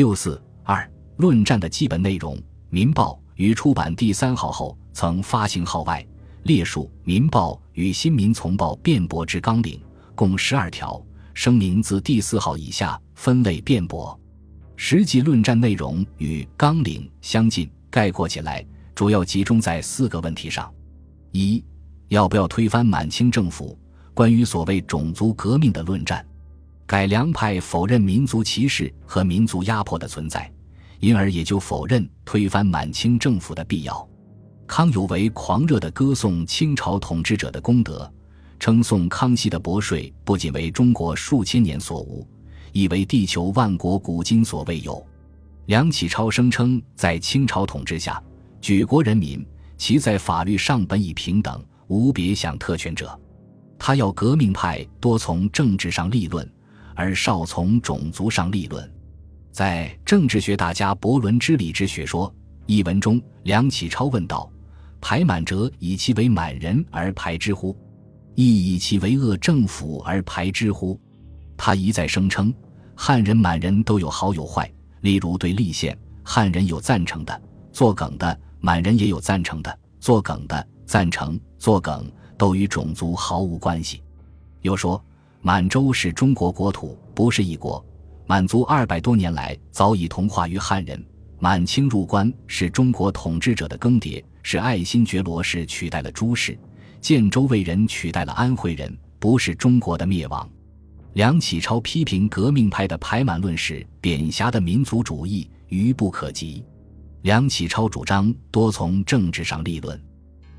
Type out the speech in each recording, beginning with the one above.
六四二论战的基本内容，《民报》于出版第三号后，曾发行号外，列述《民报》与《新民从报》辩驳之纲领，共十二条。声明自第四号以下分类辩驳，实际论战内容与纲领相近。概括起来，主要集中在四个问题上：一、要不要推翻满清政府？关于所谓种族革命的论战。改良派否认民族歧视和民族压迫的存在，因而也就否认推翻满清政府的必要。康有为狂热地歌颂清朝统治者的功德，称颂康熙的薄税不仅为中国数千年所无，亦为地球万国古今所未有。梁启超声称，在清朝统治下，举国人民其在法律上本已平等，无别享特权者。他要革命派多从政治上立论。而少从种族上立论，在政治学大家伯伦之理之学说一文中，梁启超问道：“排满者以其为满人而排之乎？亦以其为恶政府而排之乎？”他一再声称，汉人满人都有好有坏，例如对立宪，汉人有赞成的、作梗的，满人也有赞成的、作梗的，赞成、作梗都与种族毫无关系。又说。满洲是中国国土，不是一国。满族二百多年来早已同化于汉人。满清入关是中国统治者的更迭，是爱新觉罗氏取代了朱氏，建州卫人取代了安徽人，不是中国的灭亡。梁启超批评革命派的排满论是贬狭的民族主义，愚不可及。梁启超主张多从政治上立论，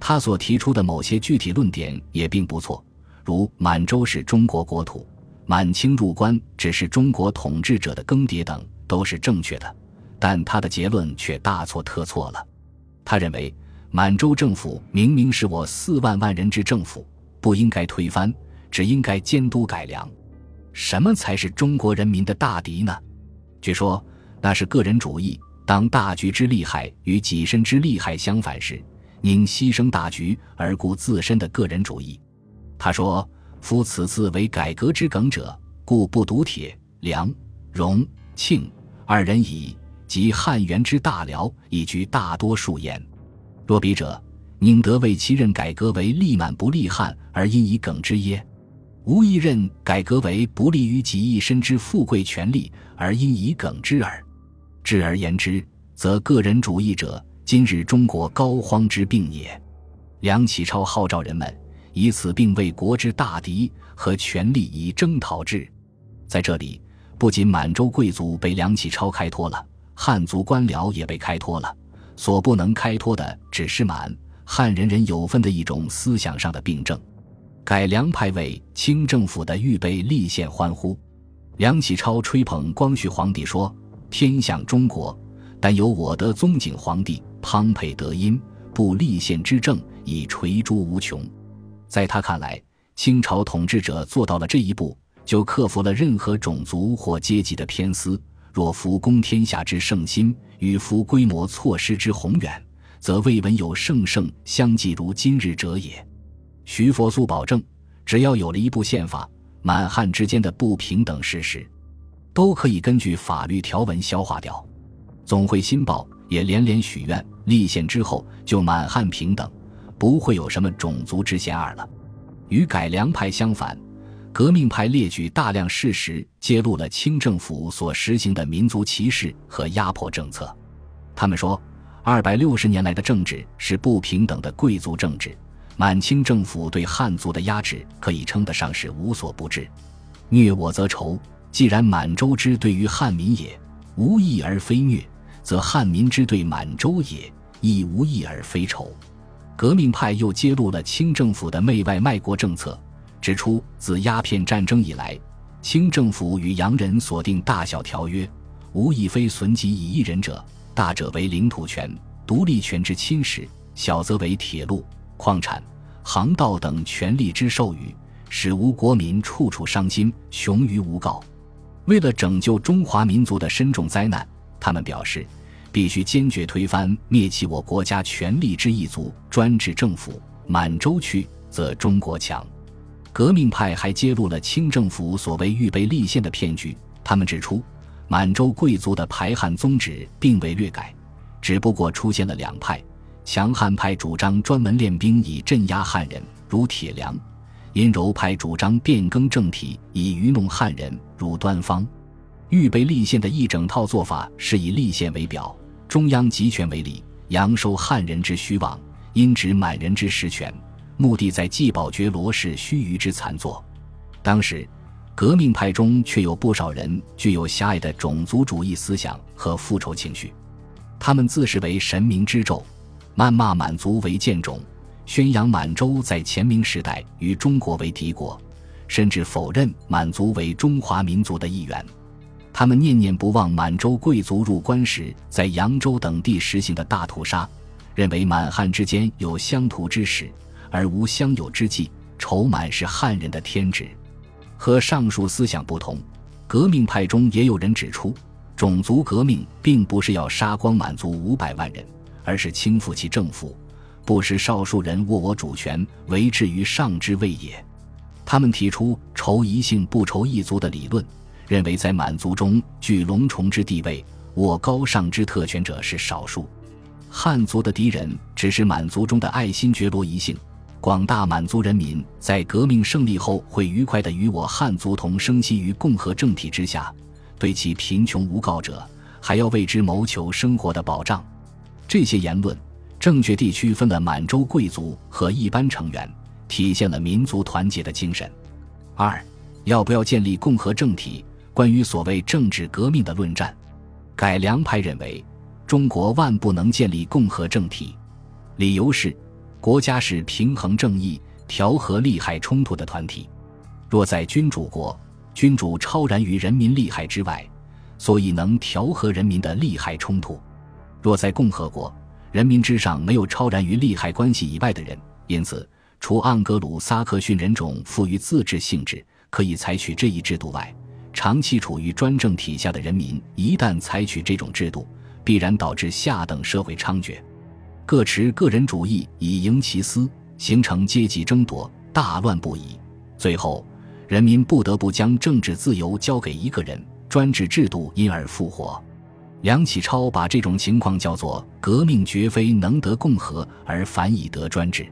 他所提出的某些具体论点也并不错。如满洲是中国国土，满清入关只是中国统治者的更迭等，都是正确的，但他的结论却大错特错了。他认为满洲政府明明是我四万万人之政府，不应该推翻，只应该监督改良。什么才是中国人民的大敌呢？据说那是个人主义。当大局之利害与己身之利害相反时，宁牺牲大局而顾自身的个人主义。他说：“夫此次为改革之梗者，故不独铁、梁、荣、庆二人矣。及汉元之大辽，已居大多数焉。若彼者，宁得为其任改革为利满不利汉，而因以梗之耶？无一任改革为不利于己一身之富贵权利，而因以梗之耳。至而言之，则个人主义者，今日中国膏肓之病也。”梁启超号召人们。以此并为国之大敌，和权力以征讨之。在这里，不仅满洲贵族被梁启超开脱了，汉族官僚也被开脱了。所不能开脱的，只是满汉人人有份的一种思想上的病症。改良派为清政府的预备立宪欢呼。梁启超吹捧光绪皇帝说：“天向中国，但有我德宗景皇帝汤沛德音，不立宪之政，以垂诸无穷。”在他看来，清朝统治者做到了这一步，就克服了任何种族或阶级的偏私。若服公天下之圣心，与服规模措施之宏远，则未闻有圣圣相继如今日者也。徐佛苏保证，只要有了一部宪法，满汉之间的不平等事实，都可以根据法律条文消化掉。总会新报也连连许愿，立宪之后就满汉平等。不会有什么种族之嫌二了。与改良派相反，革命派列举大量事实，揭露了清政府所实行的民族歧视和压迫政策。他们说，二百六十年来的政治是不平等的贵族政治，满清政府对汉族的压制可以称得上是无所不至。虐我则仇，既然满洲之对于汉民也无义而非虐，则汉民之对满洲也亦无义而非仇。革命派又揭露了清政府的媚外卖国政策，指出自鸦片战争以来，清政府与洋人所订大小条约，无一非损己以益人者，大者为领土权、独立权之侵蚀，小则为铁路、矿产、航道等权利之授予，使无国民处处伤心，穷于无告。为了拯救中华民族的深重灾难，他们表示。必须坚决推翻灭弃我国家权力之一族专制政府。满洲区则中国强。革命派还揭露了清政府所谓预备立宪的骗局。他们指出，满洲贵族的排汉宗旨并未略改，只不过出现了两派：强悍派主张专门练兵以镇压汉人，如铁良；阴柔派主张变更政体以愚弄汉人，如端方。预备立宪的一整套做法是以立宪为表，中央集权为例，阳收汉人之虚妄，阴指满人之实权，目的在既保绝罗氏须臾之残作。当时。革命派中却有不少人具有狭隘的种族主义思想和复仇情绪，他们自视为神明之胄，谩骂满族为贱种，宣扬满洲在前明时代与中国为敌国，甚至否认满族为中华民族的一员。他们念念不忘满洲贵族入关时在扬州等地实行的大屠杀，认为满汉之间有乡土之史，而无乡友之际，仇满是汉人的天职。和上述思想不同，革命派中也有人指出，种族革命并不是要杀光满族五百万人，而是倾覆其政府，不使少数人握我主权，为至于上之谓也。他们提出仇一姓不仇一族的理论，认为在满族中具龙虫之地位、握高尚之特权者是少数，汉族的敌人只是满族中的爱新觉罗一姓。广大满族人民在革命胜利后会愉快地与我汉族同生息于共和政体之下，对其贫穷无告者还要为之谋求生活的保障。这些言论正确地区分了满洲贵族和一般成员，体现了民族团结的精神。二，要不要建立共和政体？关于所谓政治革命的论战，改良派认为，中国万不能建立共和政体，理由是。国家是平衡正义、调和利害冲突的团体。若在君主国，君主超然于人民利害之外，所以能调和人民的利害冲突；若在共和国，人民之上没有超然于利害关系以外的人，因此，除盎格鲁撒克逊人种富于自治性质，可以采取这一制度外，长期处于专政体下的人民，一旦采取这种制度，必然导致下等社会猖獗。各持个人主义以营其私，形成阶级争夺，大乱不已。最后，人民不得不将政治自由交给一个人，专制制度因而复活。梁启超把这种情况叫做“革命绝非能得共和，而反以得专制”。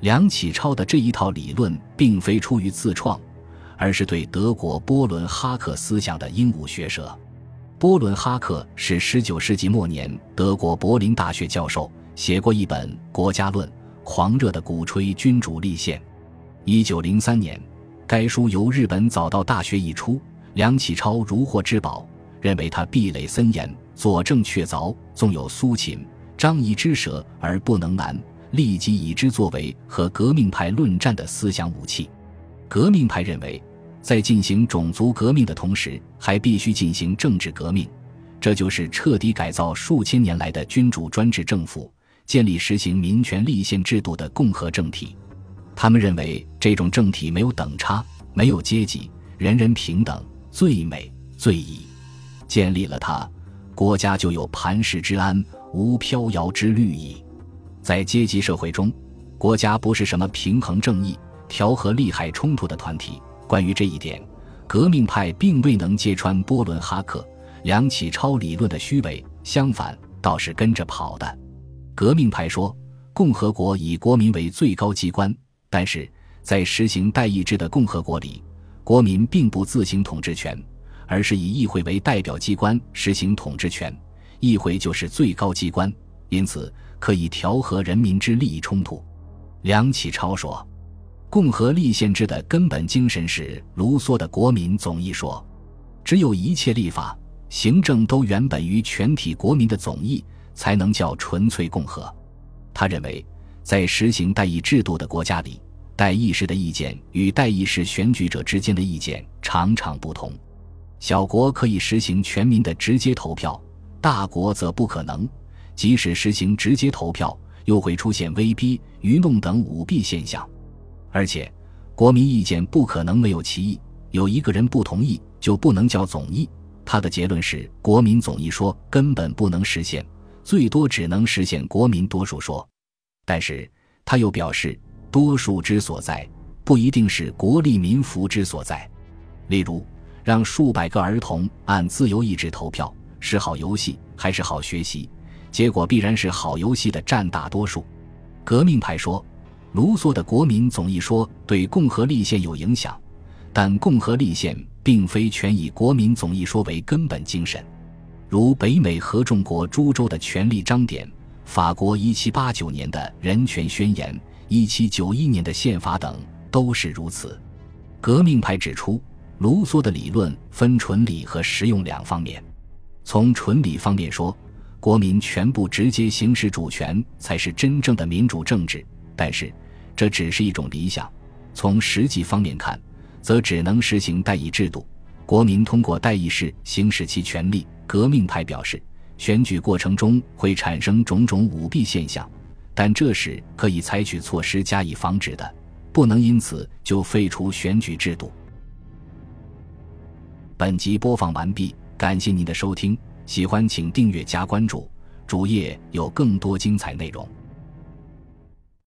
梁启超的这一套理论并非出于自创，而是对德国波伦哈克思想的鹦鹉学舌。波伦哈克是19世纪末年德国柏林大学教授。写过一本《国家论》，狂热地鼓吹君主立宪。一九零三年，该书由日本早稻大学译出，梁启超如获至宝，认为他壁垒森严，佐证确凿，纵有苏秦、张仪之舌而不能难，立即以之作为和革命派论战的思想武器。革命派认为，在进行种族革命的同时，还必须进行政治革命，这就是彻底改造数千年来的君主专制政府。建立实行民权立宪制度的共和政体，他们认为这种政体没有等差，没有阶级，人人平等，最美最宜。建立了它，国家就有磐石之安，无飘摇之虑矣。在阶级社会中，国家不是什么平衡正义、调和利害冲突的团体。关于这一点，革命派并未能揭穿波伦哈克、梁启超理论的虚伪，相反，倒是跟着跑的。革命派说，共和国以国民为最高机关，但是在实行代议制的共和国里，国民并不自行统治权，而是以议会为代表机关实行统治权，议会就是最高机关，因此可以调和人民之利益冲突。梁启超说，共和立宪制的根本精神是卢梭的国民总意说，只有一切立法、行政都原本于全体国民的总意。才能叫纯粹共和。他认为，在实行代议制度的国家里，代议士的意见与代议士选举者之间的意见常常不同。小国可以实行全民的直接投票，大国则不可能。即使实行直接投票，又会出现威逼、愚弄等舞弊现象。而且，国民意见不可能没有歧义，有一个人不同意，就不能叫总意。他的结论是，国民总意说根本不能实现。最多只能实现国民多数说，但是他又表示，多数之所在不一定是国利民福之所在。例如，让数百个儿童按自由意志投票，是好游戏还是好学习？结果必然是好游戏的占大多数。革命派说，卢梭的《国民总义说》对共和立宪有影响，但共和立宪并非全以《国民总义说》为根本精神。如北美合众国诸州的权力章典、法国1789年的人权宣言、1791年的宪法等都是如此。革命派指出，卢梭的理论分纯理和实用两方面。从纯理方面说，国民全部直接行使主权才是真正的民主政治，但是这只是一种理想。从实际方面看，则只能实行代议制度，国民通过代议式行使其权利。革命派表示，选举过程中会产生种种舞弊现象，但这时可以采取措施加以防止的，不能因此就废除选举制度。本集播放完毕，感谢您的收听。喜欢请订阅加关注，主页有更多精彩内容。